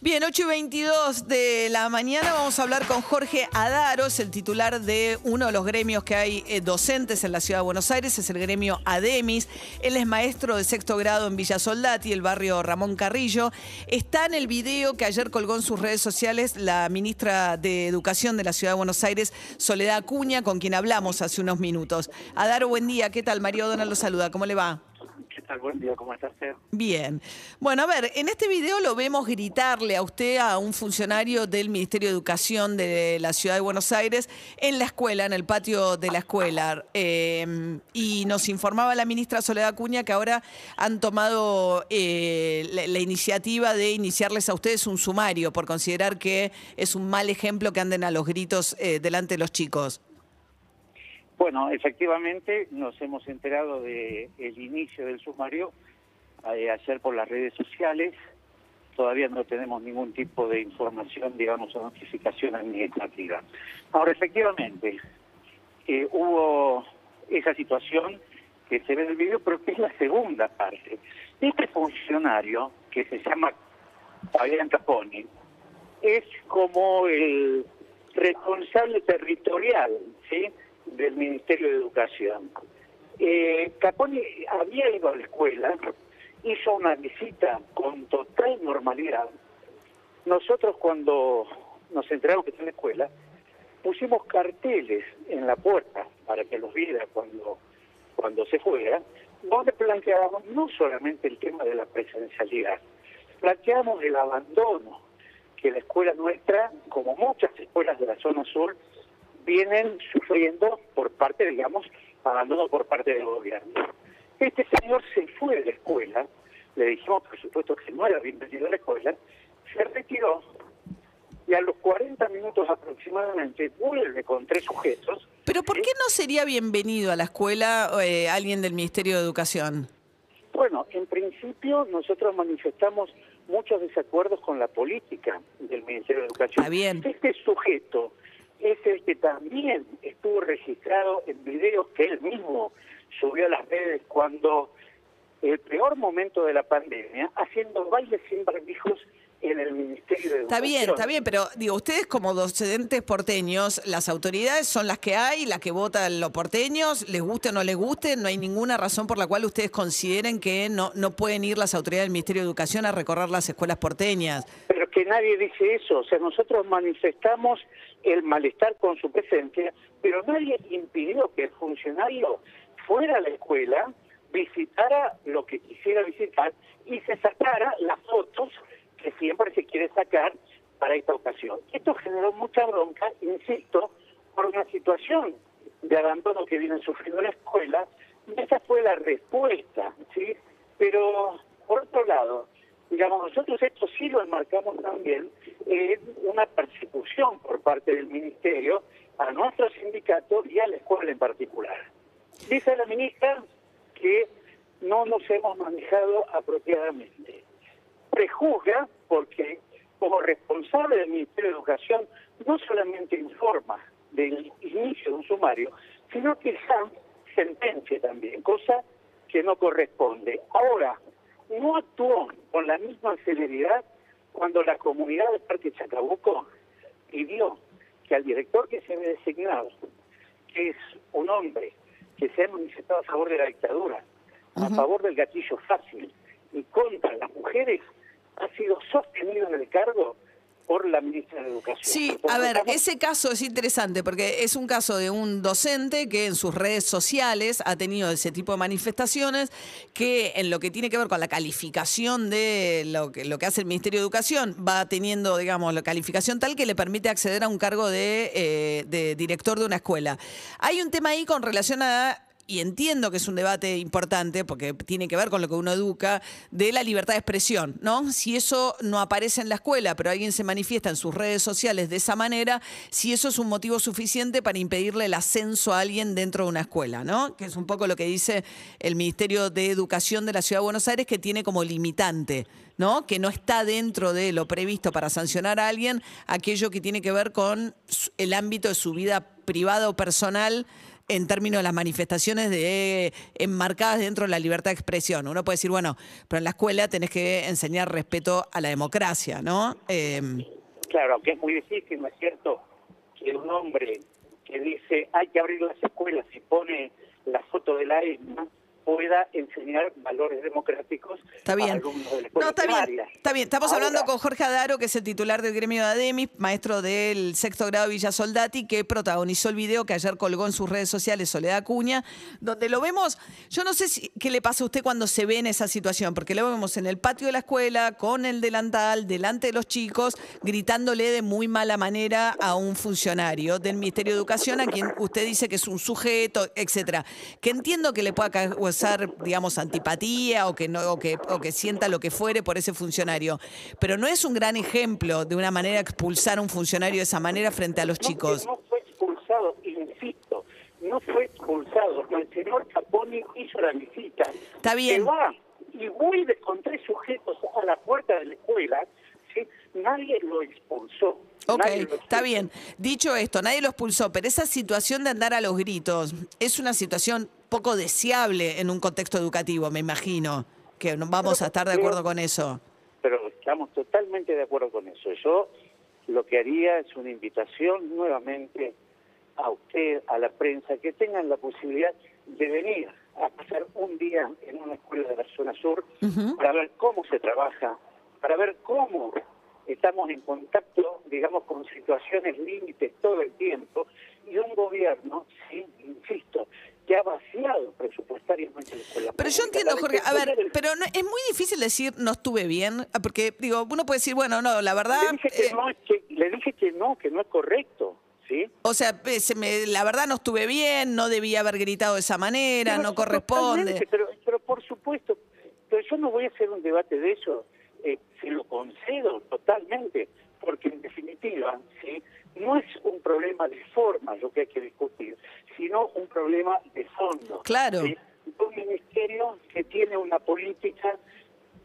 Bien, 8 y 22 de la mañana vamos a hablar con Jorge Adaros, el titular de uno de los gremios que hay eh, docentes en la ciudad de Buenos Aires, es el gremio ADEMIS. Él es maestro de sexto grado en Villa Soldati, el barrio Ramón Carrillo. Está en el video que ayer colgó en sus redes sociales la ministra de Educación de la ciudad de Buenos Aires, Soledad Acuña, con quien hablamos hace unos minutos. Adaro, buen día. ¿Qué tal? Mario Donald lo saluda. ¿Cómo le va? Buen día, ¿cómo estás? Bien. Bueno, a ver, en este video lo vemos gritarle a usted, a un funcionario del Ministerio de Educación de la Ciudad de Buenos Aires, en la escuela, en el patio de la escuela. Eh, y nos informaba la ministra Soledad Acuña que ahora han tomado eh, la, la iniciativa de iniciarles a ustedes un sumario por considerar que es un mal ejemplo que anden a los gritos eh, delante de los chicos. Bueno, efectivamente nos hemos enterado del el inicio del sumario eh, ayer por las redes sociales. Todavía no tenemos ningún tipo de información, digamos, o notificación administrativa. Ahora, efectivamente, eh, hubo esa situación que se ve en el video, pero que es la segunda parte. Este funcionario, que se llama Fabián Caponi, es como el responsable territorial, ¿sí?, del Ministerio de Educación. Eh, Caponi había ido a la escuela, hizo una visita con total normalidad. Nosotros cuando nos enteramos que está en la escuela, pusimos carteles en la puerta para que los viera cuando, cuando se fuera, donde planteábamos no solamente el tema de la presencialidad, planteamos el abandono que la escuela nuestra, como muchas escuelas de la zona sur, vienen sufriendo por parte, digamos, abandono por parte del gobierno. Este señor se fue de la escuela, le dijimos por supuesto que no era bienvenido a la escuela, se retiró y a los 40 minutos aproximadamente vuelve con tres sujetos. Pero ¿por qué no sería bienvenido a la escuela eh, alguien del Ministerio de Educación? Bueno, en principio nosotros manifestamos muchos desacuerdos con la política del Ministerio de Educación. Bien. Este sujeto es el que también estuvo registrado en videos que él mismo subió a las redes cuando el peor momento de la pandemia, haciendo bailes sin barbijos en el Ministerio de Educación. Está bien, está bien, pero digo, ustedes como docentes porteños, las autoridades son las que hay, las que votan los porteños, les guste o no les guste, no hay ninguna razón por la cual ustedes consideren que no, no pueden ir las autoridades del Ministerio de Educación a recorrer las escuelas porteñas. Pero que nadie dice eso, o sea, nosotros manifestamos el malestar con su presencia, pero nadie impidió que el funcionario fuera a la escuela, visitara lo que quisiera visitar y se sacara las fotos que siempre se quiere sacar para esta ocasión. Esto generó mucha bronca, insisto, por una situación de abandono que viene sufriendo la escuela, y esa fue la respuesta, ¿sí? Pero, por otro lado, digamos, nosotros esto sí lo enmarcamos también en una persecución por parte del Ministerio a nuestro sindicato y a la escuela en particular. Dice la ministra que no nos hemos manejado apropiadamente. Prejuzga porque como responsable del Ministerio de Educación no solamente informa del inicio de un sumario, sino que sentencia también, cosa que no corresponde. Ahora, no actuó con la misma celeridad cuando la comunidad del Parque Chacabuco pidió que al director que se había designado, que es un hombre que se ha manifestado a favor de la dictadura, a favor del gatillo fácil y contra las mujeres, ha sido sostenido en el cargo por la ministra de Educación. Sí, a ver, ese caso es interesante porque es un caso de un docente que en sus redes sociales ha tenido ese tipo de manifestaciones que en lo que tiene que ver con la calificación de lo que, lo que hace el Ministerio de Educación va teniendo, digamos, la calificación tal que le permite acceder a un cargo de, eh, de director de una escuela. Hay un tema ahí con relación a y entiendo que es un debate importante porque tiene que ver con lo que uno educa, de la libertad de expresión, ¿no? Si eso no aparece en la escuela, pero alguien se manifiesta en sus redes sociales de esa manera, si eso es un motivo suficiente para impedirle el ascenso a alguien dentro de una escuela, ¿no? Que es un poco lo que dice el Ministerio de Educación de la Ciudad de Buenos Aires, que tiene como limitante. ¿no? Que no está dentro de lo previsto para sancionar a alguien aquello que tiene que ver con el ámbito de su vida privada o personal en términos de las manifestaciones de enmarcadas dentro de la libertad de expresión. Uno puede decir, bueno, pero en la escuela tenés que enseñar respeto a la democracia, ¿no? Eh, claro, aunque es muy difícil, ¿no es cierto? Que un hombre que dice hay que abrir las escuelas y pone la foto de la ESMA, pueda enseñar valores democráticos está bien. a alumnos de la no, está bien, está bien. Estamos hablando con Jorge Adaro, que es el titular del gremio de ADEMIS, maestro del sexto grado Villa Soldati, que protagonizó el video que ayer colgó en sus redes sociales Soledad Cuña, donde lo vemos, yo no sé si, qué le pasa a usted cuando se ve en esa situación, porque lo vemos en el patio de la escuela, con el delantal, delante de los chicos, gritándole de muy mala manera a un funcionario del Ministerio de Educación, a quien usted dice que es un sujeto, etcétera. Que entiendo que le pueda causar digamos, antipatía o que, no, o que, o que sienta lo que fuere por ese funcionario. Pero no es un gran ejemplo de una manera expulsar a un funcionario de esa manera frente a los chicos. No fue expulsado, insisto, no fue expulsado. El señor Caponi hizo la visita. Está bien. va y vuelve con tres sujetos a la puerta de la escuela, ¿sí? nadie lo expulsó. Ok, está bien. Dicho esto, nadie lo expulsó, pero esa situación de andar a los gritos es una situación poco deseable en un contexto educativo, me imagino, que vamos a estar de acuerdo con eso. Pero estamos totalmente de acuerdo con eso. Yo lo que haría es una invitación nuevamente a usted, a la prensa, que tengan la posibilidad de venir a pasar un día en una escuela de la zona sur para ver cómo se trabaja, para ver cómo estamos en contacto, digamos, con situaciones límites todo el tiempo y un gobierno, sí, insisto, que ha vaciado presupuestariamente la escuela. Pero yo entiendo, Jorge, a ver, pero es muy difícil decir no estuve bien, porque digo, uno puede decir, bueno, no, la verdad... Le dije que, eh, no, que, le dije que no, que no es correcto. ¿Sí? O sea, se me, la verdad no estuve bien, no debía haber gritado de esa manera, no corresponde. Pero, pero por supuesto, pero yo no voy a hacer un debate de eso, eh, se lo concedo totalmente, porque en definitiva, ¿sí? no es un problema de forma lo que hay que discutir, sino un problema de fondo. Claro. Un ministerio que tiene una política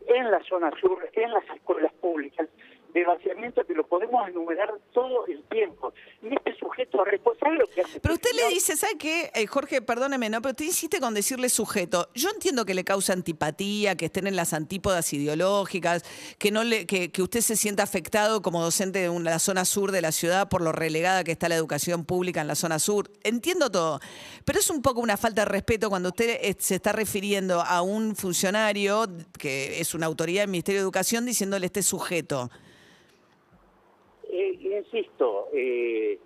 en la zona sur, en las escuelas públicas, de vaciamiento que lo podemos enumerar todo el tiempo. Y este sujeto responsable lo que hace. Pero usted le dice, ¿sabe qué? Eh, Jorge, perdóneme, ¿no? Pero usted insiste con decirle sujeto. Yo entiendo que le causa antipatía, que estén en las antípodas ideológicas, que no le, que, que usted se sienta afectado como docente de la zona sur de la ciudad por lo relegada que está la educación pública en la zona sur. Entiendo todo. Pero es un poco una falta de respeto cuando usted eh, se está refiriendo a un funcionario que es una autoridad del Ministerio de Educación diciéndole este sujeto insisto, eh,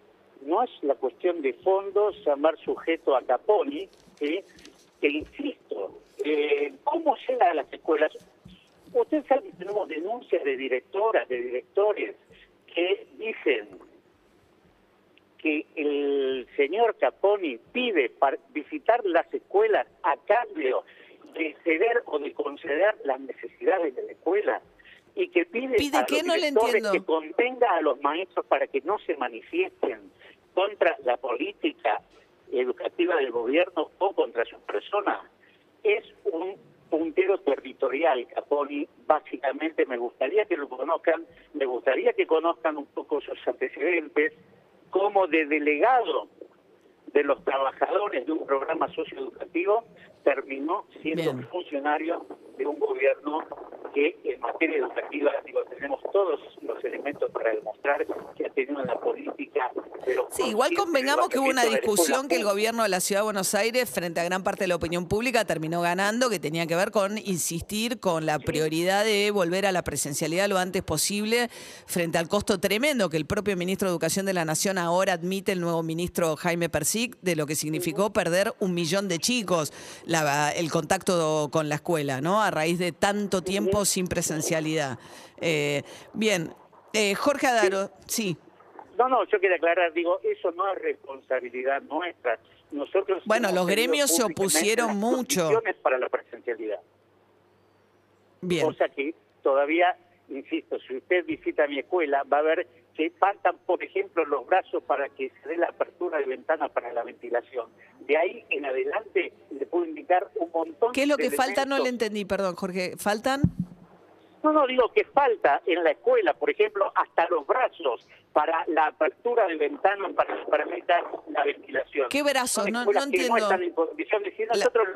no es la cuestión de fondo llamar sujeto a Caponi, que insisto, eh, ¿cómo llega a las escuelas? Usted sabe que tenemos denuncias de directoras, de directores, que dicen que el señor Caponi pide para visitar las escuelas a cambio de ceder o de conceder las necesidades de la escuela y que pide, a los no le que contenga a los maestros para que no se manifiesten contra la política educativa del gobierno o contra sus personas, es un puntero territorial, Caponi. Básicamente me gustaría que lo conozcan, me gustaría que conozcan un poco sus antecedentes como de delegado de los trabajadores de un programa socioeducativo, terminó siendo funcionario de un gobierno que en materia educativa digo, tenemos todos los elementos para demostrar que ha tenido una política. Pero sí, igual convengamos que hubo una discusión que el gobierno de la Ciudad de Buenos Aires, frente a gran parte de la opinión pública, terminó ganando, que tenía que ver con insistir con la prioridad de volver a la presencialidad lo antes posible, frente al costo tremendo que el propio ministro de Educación de la Nación ahora admite, el nuevo ministro Jaime Persic, de lo que significó perder un millón de chicos, la, el contacto con la escuela, ¿no? A raíz de tanto tiempo sin presencialidad. Eh, bien, eh, Jorge Adaro, sí. No, no, yo quiero aclarar, digo, eso no es responsabilidad nuestra. Nosotros bueno, los gremios se opusieron mucho. para la presencialidad. Bien. Cosa que todavía, insisto, si usted visita mi escuela, va a ver que faltan, por ejemplo, los brazos para que se dé la apertura de ventanas para la ventilación. De ahí en adelante le puedo indicar un montón ¿Qué es lo que falta? No le entendí, perdón, Jorge. ¿Faltan? No, no, digo que falta en la escuela, por ejemplo, hasta los brazos para la apertura de ventanas para que permita la ventilación. ¿Qué brazos? No, no entiendo.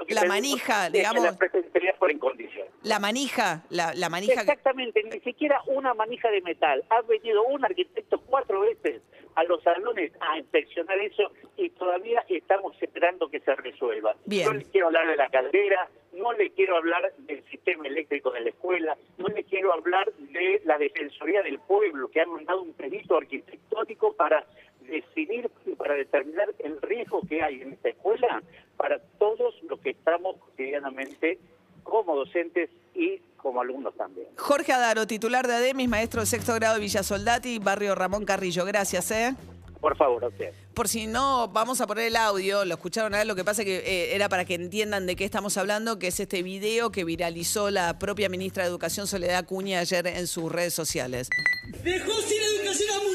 la, manija, digamos. La presencialidad por en condición. La manija, la, la manija. Exactamente, ni siquiera una manija de metal. Ha venido un arquitecto cuatro veces a los salones a inspeccionar eso y todavía estamos esperando que se resuelva. Bien. No les quiero hablar de la caldera, no le quiero hablar del sistema eléctrico de la escuela, le quiero hablar de la Defensoría del Pueblo, que ha mandado un perito arquitectónico para definir y para determinar el riesgo que hay en esta escuela para todos los que estamos cotidianamente como docentes y como alumnos también. Jorge Adaro, titular de ADEMIS, maestro de sexto grado de Villa Soldati, barrio Ramón Carrillo. Gracias, ¿eh? Por favor, usted. Por si no, vamos a poner el audio, lo escucharon a ver, lo que pasa que eh, era para que entiendan de qué estamos hablando, que es este video que viralizó la propia ministra de Educación Soledad Cuña ayer en sus redes sociales. Dejó sin educación a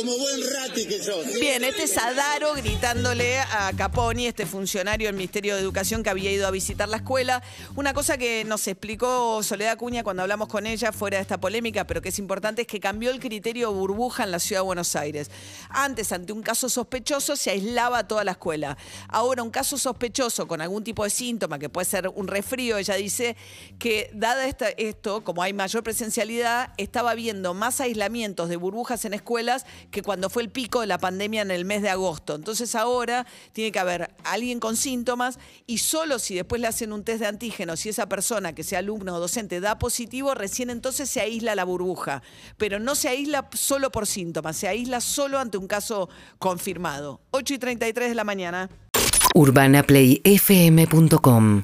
como buen rati que sos. Bien, este es Adaro gritándole a Caponi, este funcionario del Ministerio de Educación que había ido a visitar la escuela. Una cosa que nos explicó Soledad Cuña cuando hablamos con ella fuera de esta polémica, pero que es importante, es que cambió el criterio burbuja en la ciudad de Buenos Aires. Antes, ante un caso sospechoso, se aislaba toda la escuela. Ahora, un caso sospechoso con algún tipo de síntoma, que puede ser un resfrío, ella dice que dada esta, esto, como hay mayor presencialidad, estaba habiendo más aislamientos de burbujas en escuelas que cuando fue el pico de la pandemia en el mes de agosto. Entonces ahora tiene que haber alguien con síntomas y solo si después le hacen un test de antígenos, si esa persona que sea alumno o docente da positivo, recién entonces se aísla la burbuja. Pero no se aísla solo por síntomas, se aísla solo ante un caso confirmado. 8 y 33 de la mañana. UrbanaPlayFM.com